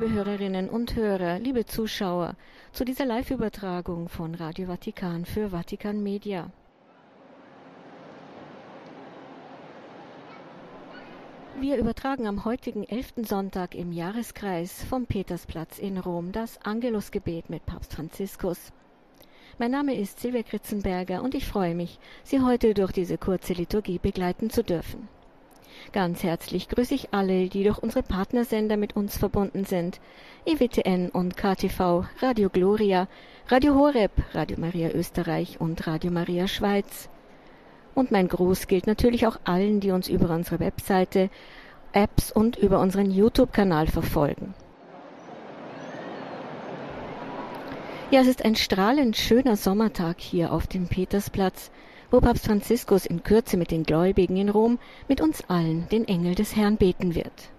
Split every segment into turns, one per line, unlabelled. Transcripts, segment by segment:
liebe Hörerinnen und Hörer, liebe Zuschauer, zu dieser Live-Übertragung von Radio Vatikan für Vatikan Media. Wir übertragen am heutigen 11. Sonntag im Jahreskreis vom Petersplatz in Rom das Angelusgebet mit Papst Franziskus. Mein Name ist Silvia Kritzenberger und ich freue mich, Sie heute durch diese kurze Liturgie begleiten zu dürfen. Ganz herzlich grüße ich alle, die durch unsere Partnersender mit uns verbunden sind. EWTN und KTV, Radio Gloria, Radio Horeb, Radio Maria Österreich und Radio Maria Schweiz. Und mein Gruß gilt natürlich auch allen, die uns über unsere Webseite, Apps und über unseren YouTube-Kanal verfolgen. Ja, es ist ein strahlend schöner Sommertag hier auf dem Petersplatz wo Papst Franziskus in Kürze mit den Gläubigen in Rom mit uns allen den Engel des Herrn beten wird.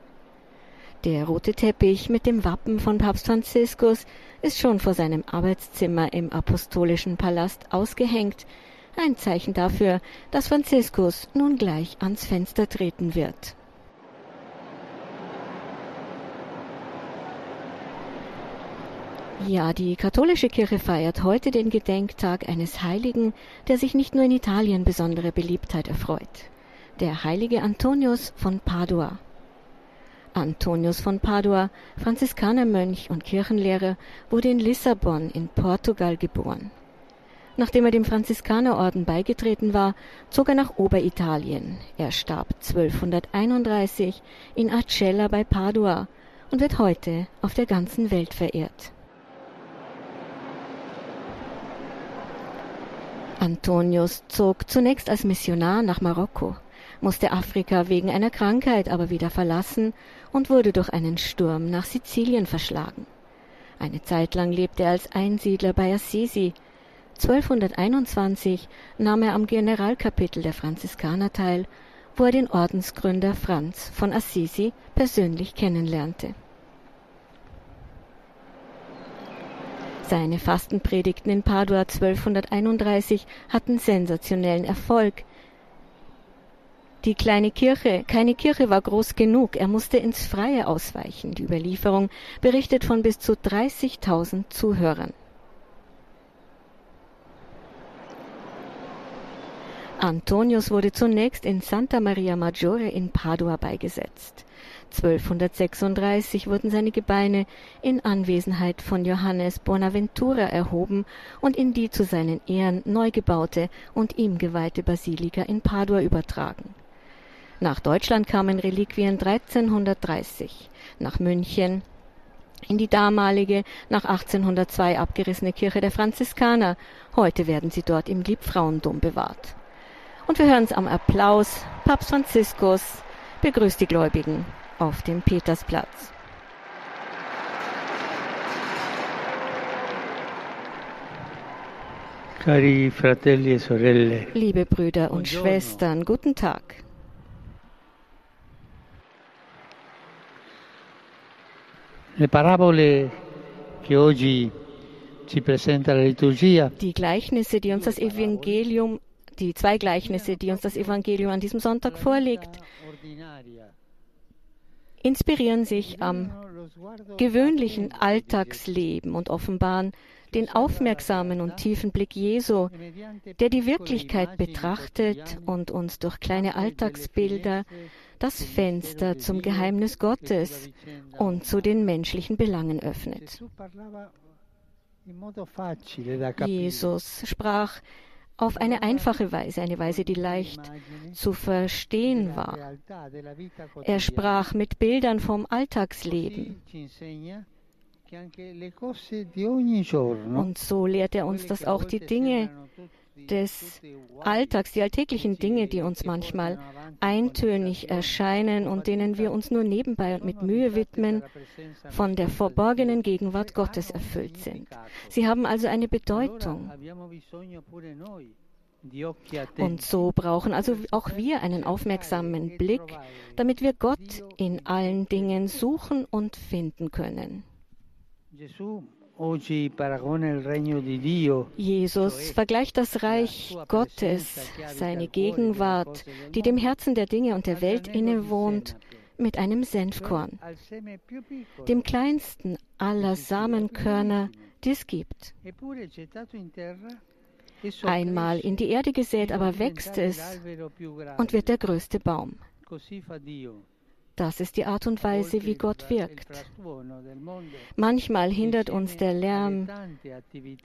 Der rote Teppich mit dem Wappen von Papst Franziskus ist schon vor seinem Arbeitszimmer im apostolischen Palast ausgehängt, ein Zeichen dafür, dass Franziskus nun gleich ans Fenster treten wird. Ja, die katholische Kirche feiert heute den Gedenktag eines Heiligen, der sich nicht nur in Italien besondere Beliebtheit erfreut. Der heilige Antonius von Padua. Antonius von Padua, Franziskanermönch und Kirchenlehrer, wurde in Lissabon in Portugal geboren. Nachdem er dem Franziskanerorden beigetreten war, zog er nach Oberitalien. Er starb 1231 in Arcella bei Padua und wird heute auf der ganzen Welt verehrt. Antonius zog zunächst als Missionar nach Marokko, musste Afrika wegen einer Krankheit aber wieder verlassen und wurde durch einen Sturm nach Sizilien verschlagen. Eine Zeit lang lebte er als Einsiedler bei Assisi. 1221 nahm er am Generalkapitel der Franziskaner teil, wo er den Ordensgründer Franz von Assisi persönlich kennenlernte. Seine Fastenpredigten in Padua 1231 hatten sensationellen Erfolg. Die kleine Kirche, keine Kirche war groß genug, er musste ins Freie ausweichen. Die Überlieferung berichtet von bis zu 30.000 Zuhörern. Antonius wurde zunächst in Santa Maria Maggiore in Padua beigesetzt. 1236 wurden seine Gebeine in Anwesenheit von Johannes Bonaventura erhoben und in die zu seinen Ehren neu gebaute und ihm geweihte Basilika in Padua übertragen. Nach Deutschland kamen Reliquien 1330, nach München in die damalige, nach 1802 abgerissene Kirche der Franziskaner. Heute werden sie dort im Liebfrauendom bewahrt. Und wir hören es am Applaus. Papst Franziskus begrüßt die Gläubigen auf dem Petersplatz.
Cari fratelli e sorelle.
Liebe Brüder und Schwestern, guten Tag.
Le parabole che oggi ci presenta la liturgia
Die Gleichnisse, die uns das Evangelium, die zwei Gleichnisse, die uns das Evangelium an diesem Sonntag vorlegt, inspirieren sich am gewöhnlichen Alltagsleben und offenbaren den aufmerksamen und tiefen Blick Jesu, der die Wirklichkeit betrachtet und uns durch kleine Alltagsbilder das Fenster zum Geheimnis Gottes und zu den menschlichen Belangen öffnet. Jesus sprach auf eine einfache Weise, eine Weise, die leicht zu verstehen war. Er sprach mit Bildern vom Alltagsleben. Und so lehrt er uns, dass auch die Dinge des Alltags, die alltäglichen Dinge, die uns manchmal eintönig erscheinen und denen wir uns nur nebenbei und mit Mühe widmen, von der verborgenen Gegenwart Gottes erfüllt sind. Sie haben also eine Bedeutung. Und so brauchen also auch wir einen aufmerksamen Blick, damit wir Gott in allen Dingen suchen und finden können. Jesus vergleicht das Reich Gottes, seine Gegenwart, die dem Herzen der Dinge und der Welt innewohnt, mit einem Senfkorn, dem kleinsten aller Samenkörner, die es gibt. Einmal in die Erde gesät, aber wächst es und wird der größte Baum. Das ist die Art und Weise, wie Gott wirkt. Manchmal hindert uns der Lärm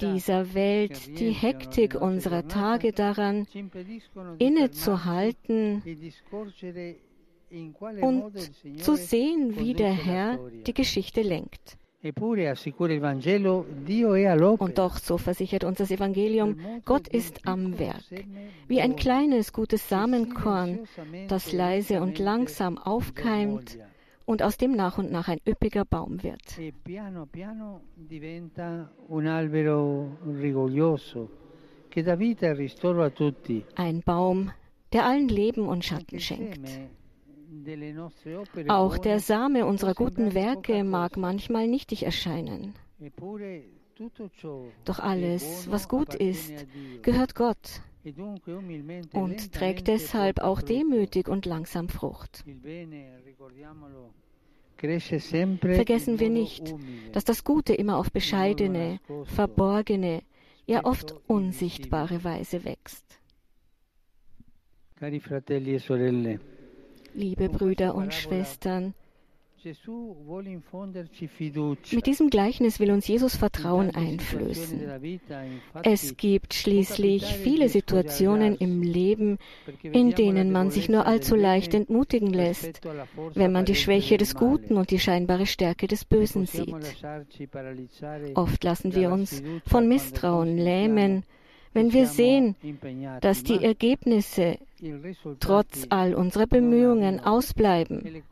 dieser Welt, die Hektik unserer Tage daran, innezuhalten und zu sehen, wie der Herr die Geschichte lenkt. Und doch, so versichert uns das Evangelium, Gott ist am Werk. Wie ein kleines, gutes Samenkorn, das leise und langsam aufkeimt und aus dem nach und nach ein üppiger Baum wird. Ein Baum, der allen Leben und Schatten schenkt. Auch der Same unserer guten Werke mag manchmal nichtig erscheinen. Doch alles, was gut ist, gehört Gott und trägt deshalb auch demütig und langsam Frucht. Vergessen wir nicht, dass das Gute immer auf bescheidene, verborgene, ja oft unsichtbare Weise wächst.
Cari fratelli e sorelle,
liebe Brüder und Schwestern. Mit diesem Gleichnis will uns Jesus Vertrauen einflößen. Es gibt schließlich viele Situationen im Leben, in denen man sich nur allzu leicht entmutigen lässt, wenn man die Schwäche des Guten und die scheinbare Stärke des Bösen sieht. Oft lassen wir uns von Misstrauen lähmen, wenn wir sehen, dass die Ergebnisse trotz all unserer Bemühungen ausbleiben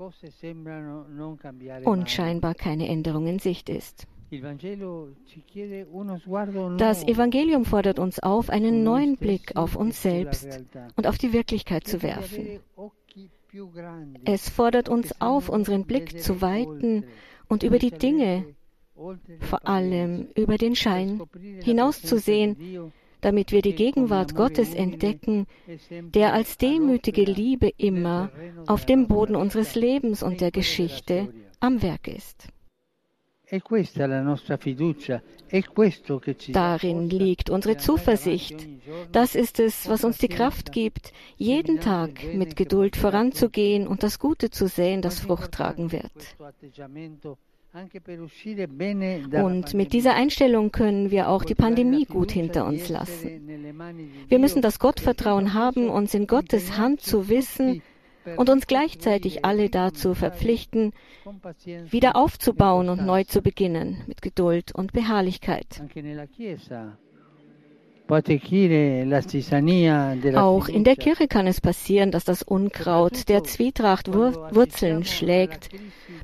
und scheinbar keine Änderung in Sicht ist. Das Evangelium fordert uns auf, einen neuen Blick auf uns selbst und auf die Wirklichkeit zu werfen. Es fordert uns auf, unseren Blick zu weiten und über die Dinge, vor allem über den Schein, hinauszusehen, damit wir die Gegenwart Gottes entdecken, der als demütige Liebe immer auf dem Boden unseres Lebens und der Geschichte am Werk ist. Darin liegt unsere Zuversicht. Das ist es, was uns die Kraft gibt, jeden Tag mit Geduld voranzugehen und das Gute zu sehen, das Frucht tragen wird. Und mit dieser Einstellung können wir auch die Pandemie gut hinter uns lassen. Wir müssen das Gottvertrauen haben, uns in Gottes Hand zu wissen und uns gleichzeitig alle dazu verpflichten, wieder aufzubauen und neu zu beginnen mit Geduld und Beharrlichkeit. Auch in der Kirche kann es passieren, dass das Unkraut der Zwietracht Wurzeln schlägt,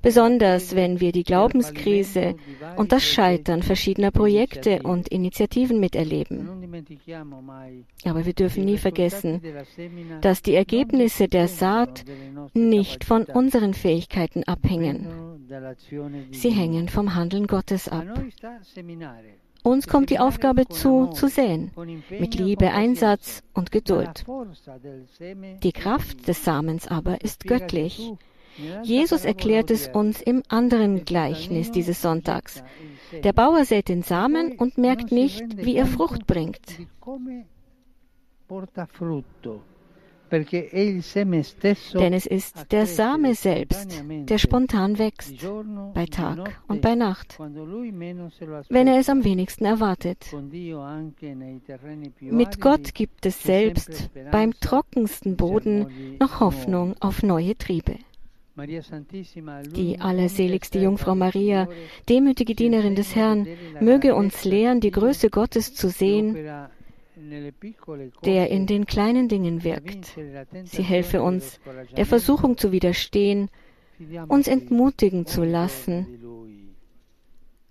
besonders wenn wir die Glaubenskrise und das Scheitern verschiedener Projekte und Initiativen miterleben. Aber wir dürfen nie vergessen, dass die Ergebnisse der Saat nicht von unseren Fähigkeiten abhängen. Sie hängen vom Handeln Gottes ab. Uns kommt die Aufgabe zu, zu säen, mit Liebe, Einsatz und Geduld. Die Kraft des Samens aber ist göttlich. Jesus erklärt es uns im anderen Gleichnis dieses Sonntags. Der Bauer sät den Samen und merkt nicht, wie er Frucht bringt. Denn es ist der Same selbst, der spontan wächst, bei Tag und bei Nacht, wenn er es am wenigsten erwartet. Mit Gott gibt es selbst beim trockensten Boden noch Hoffnung auf neue Triebe. Die allerseligste Jungfrau Maria, demütige Dienerin des Herrn, möge uns lehren, die Größe Gottes zu sehen der in den kleinen Dingen wirkt. Sie helfe uns, der Versuchung zu widerstehen, uns entmutigen zu lassen.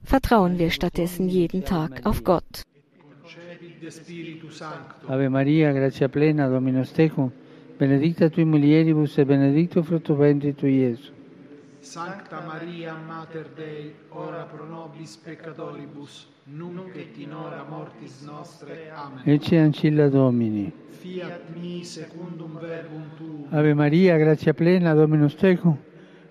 Vertrauen wir stattdessen jeden Tag auf Gott.
Ave Maria, gratia plena, Dominus tecum, benedicta tui mulieribus e benedictus fructus ventris tui, Iesus.
Sancta Maria, Mater Dei, ora pro nobis peccatoribus, nunc et in hora mortis nostre. Amen.
Ecce ancilla Domini.
Fiat mi secundum verbum tuum.
Ave Maria, gratia plena, Dominus tecum,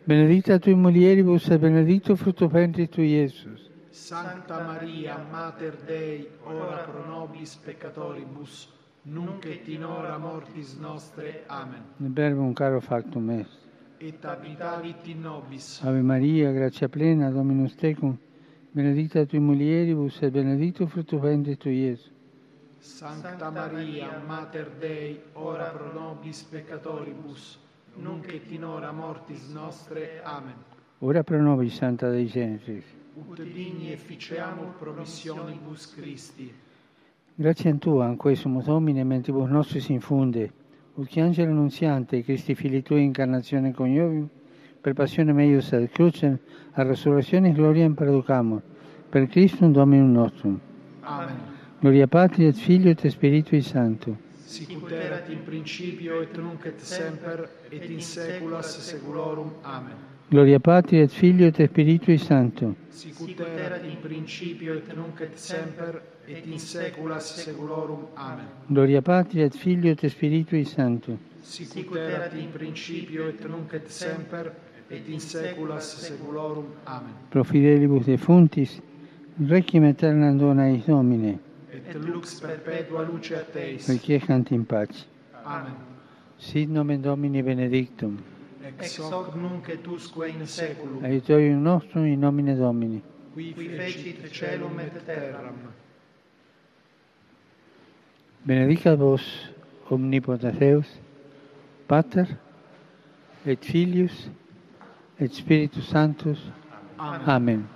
Benedicta tui mulieribus e benedictus fructus ventris tui, Iesus.
Sancta Maria, Mater Dei, ora pro nobis peccatoribus, nunc et in hora mortis nostre. Amen.
Nel verbum caro factum est.
Et habitavit in nobis.
Ave Maria, gratia plena, Dominus tecum, benedicta tui mulieribus et benedictus fructus ventris tui, Iesus.
Sancta Maria, Mater Dei, ora pro nobis peccatoribus, nunc et in hora mortis nostre. Amen.
Ora pro nobis, Santa Dei Genesis.
Ut digni efficiamur promissionibus Christi.
Grazie a Tua, anque sumus Domine, mentibus nostris infunde, ut che angelo annunziante, Christi fili Tui incarnazione coniovium, per passione meius ad crucem, a resurrezione gloriam perducamur, per Christum Dominum nostrum.
Amen.
Gloria Patri et Filio et Spiritui Sancto.
Sicut erat in principio et nunc et semper et in saeculas saeculorum. Amen.
Gloria Patri et Filio et Spiritui Sancto.
Sicut erat in principio et nunc et semper et in saeculas saeculorum. Amen.
Gloria Patri et Filio et Spiritui Sancto.
Sicut erat in principio et nunc et semper et in saecula saeculorum. Amen.
Pro fidelibus defuntis, requiem aeternam dona eis Domine,
et lux perpetua luce a Teis.
Requiescant in pace.
Amen.
Sit nomen Domini benedictum.
Ex hoc nunc et usque in saeculum.
Aiutorium nostrum in nomine Domini.
Qui fecit celum et terram.
Benedicat vos omnipotens Deus, Pater et Filius et Spiritus Sanctus.
Amen.
Amen.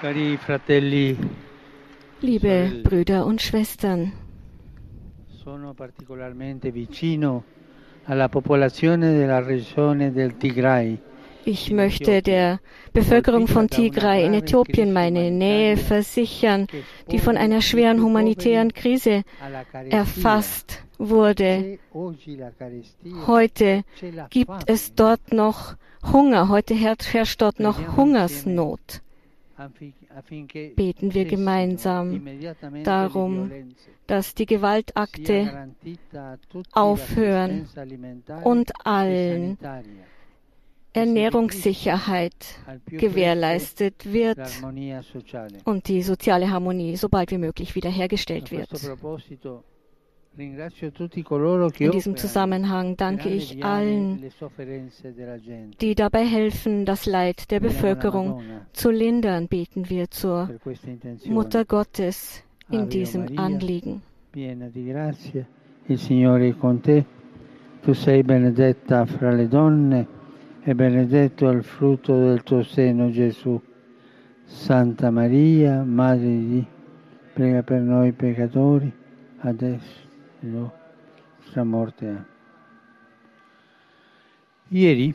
Cari fratelli,
Liebe Brüder und Schwestern,
sono particolarmente vicino alla popolazione della regione del Tigray.
Ich möchte der Bevölkerung von Tigray in Äthiopien meine Nähe versichern, die von einer schweren humanitären Krise erfasst wurde. Heute gibt es dort noch Hunger. Heute herrscht dort noch Hungersnot. Beten wir gemeinsam darum, dass die Gewaltakte aufhören und allen Ernährungssicherheit gewährleistet wird und die soziale Harmonie so bald wie möglich wiederhergestellt wird. In diesem Zusammenhang danke ich allen, die dabei helfen, das Leid der Bevölkerung zu lindern, beten wir zur. Mutter Gottes in diesem. Anliegen.
il Signore è con te. Tu sei benedetta fra le donne e benedetto è il frutto del tuo seno, Gesù. Santa Maria, Madre di Dio, prega per noi peccatori, adesso e nostra morte. Ieri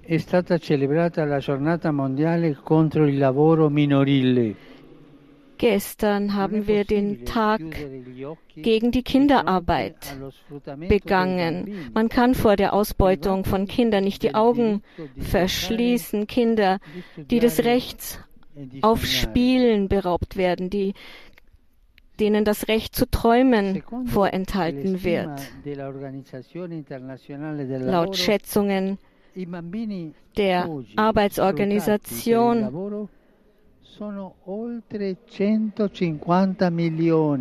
è stata celebrata la giornata mondiale contro il lavoro minorile.
Gestern haben wir den Tag gegen die Kinderarbeit begangen. Man kann vor der Ausbeutung von Kindern nicht die Augen verschließen. Kinder, die des Rechts auf Spielen beraubt werden, die, denen das Recht zu träumen vorenthalten wird. Laut Schätzungen der Arbeitsorganisation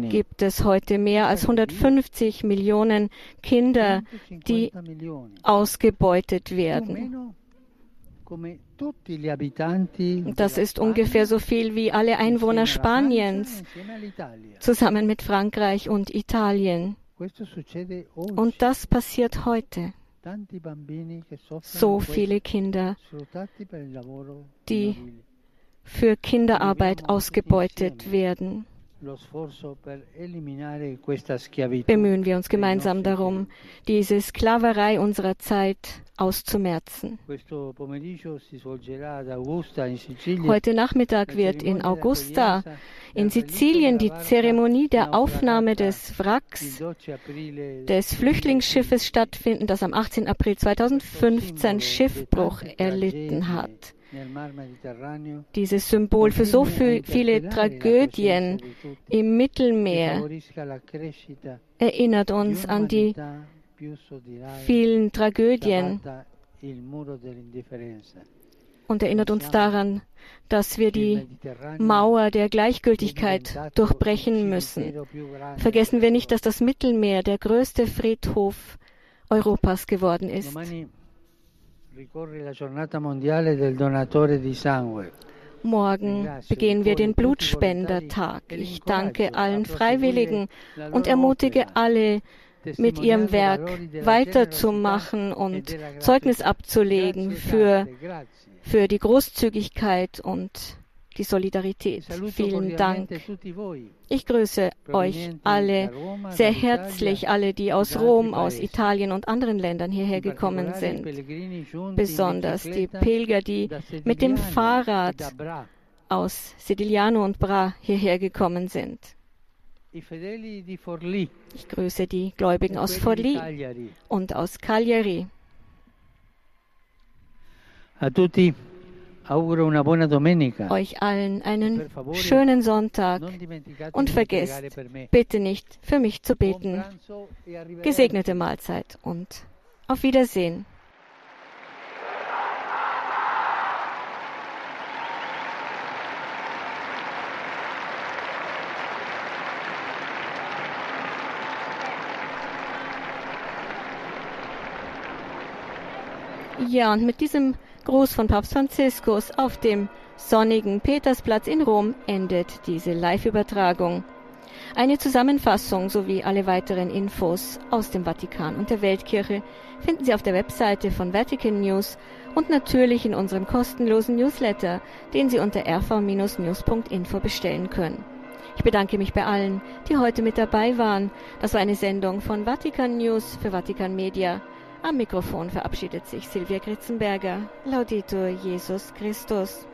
gibt es heute mehr als 150 Millionen Kinder, die
150 milioni.
ausgebeutet werden. Das ist ungefähr so viel wie alle Einwohner Spaniens, zusammen mit Frankreich und Italien. Und das passiert heute. So viele Kinder, die. Für Kinderarbeit ausgebeutet werden. Bemühen wir uns gemeinsam darum, diese Sklaverei unserer Zeit auszumerzen. Heute Nachmittag wird in Augusta in Sizilien die Zeremonie der Aufnahme des Wracks des Flüchtlingsschiffes stattfinden, das am 18. April 2015 Schiffbruch erlitten hat. Dieses Symbol für so viele Tragödien im Mittelmeer, erinnert uns an die vielen Tragödien und erinnert uns daran, dass wir die Mauer der Gleichgültigkeit durchbrechen müssen. Vergessen wir nicht, dass das Mittelmeer der größte Friedhof Europas geworden ist. Morgen begehen wir den Blutspendertag. Ich danke allen Freiwilligen und ermutige alle, mit ihrem Werk weiterzumachen und Zeugnis abzulegen für, für die Großzügigkeit und die Solidarität. Vielen Dank. Ich grüße euch alle sehr herzlich, alle, die aus Rom, aus Italien und anderen Ländern hierher gekommen sind. Besonders die Pilger, die mit dem Fahrrad aus Sedigliano und Bra hierher gekommen sind. Ich grüße die Gläubigen aus Forlì und aus Cagliari.
A tutti
euch allen einen schönen Sonntag und vergesst bitte nicht für mich zu beten. E Gesegnete Mahlzeit und auf Wiedersehen. Ja, und mit diesem Gruß von Papst Franziskus auf dem sonnigen Petersplatz in Rom endet diese Live-Übertragung. Eine Zusammenfassung sowie alle weiteren Infos aus dem Vatikan und der Weltkirche finden Sie auf der Webseite von Vatican News und natürlich in unserem kostenlosen Newsletter, den Sie unter rv-news.info bestellen können. Ich bedanke mich bei allen, die heute mit dabei waren. Das war eine Sendung von Vatikan News für Vatikan Media. Am Mikrofon verabschiedet sich Silvia Gritzenberger. Laudetur Jesus Christus.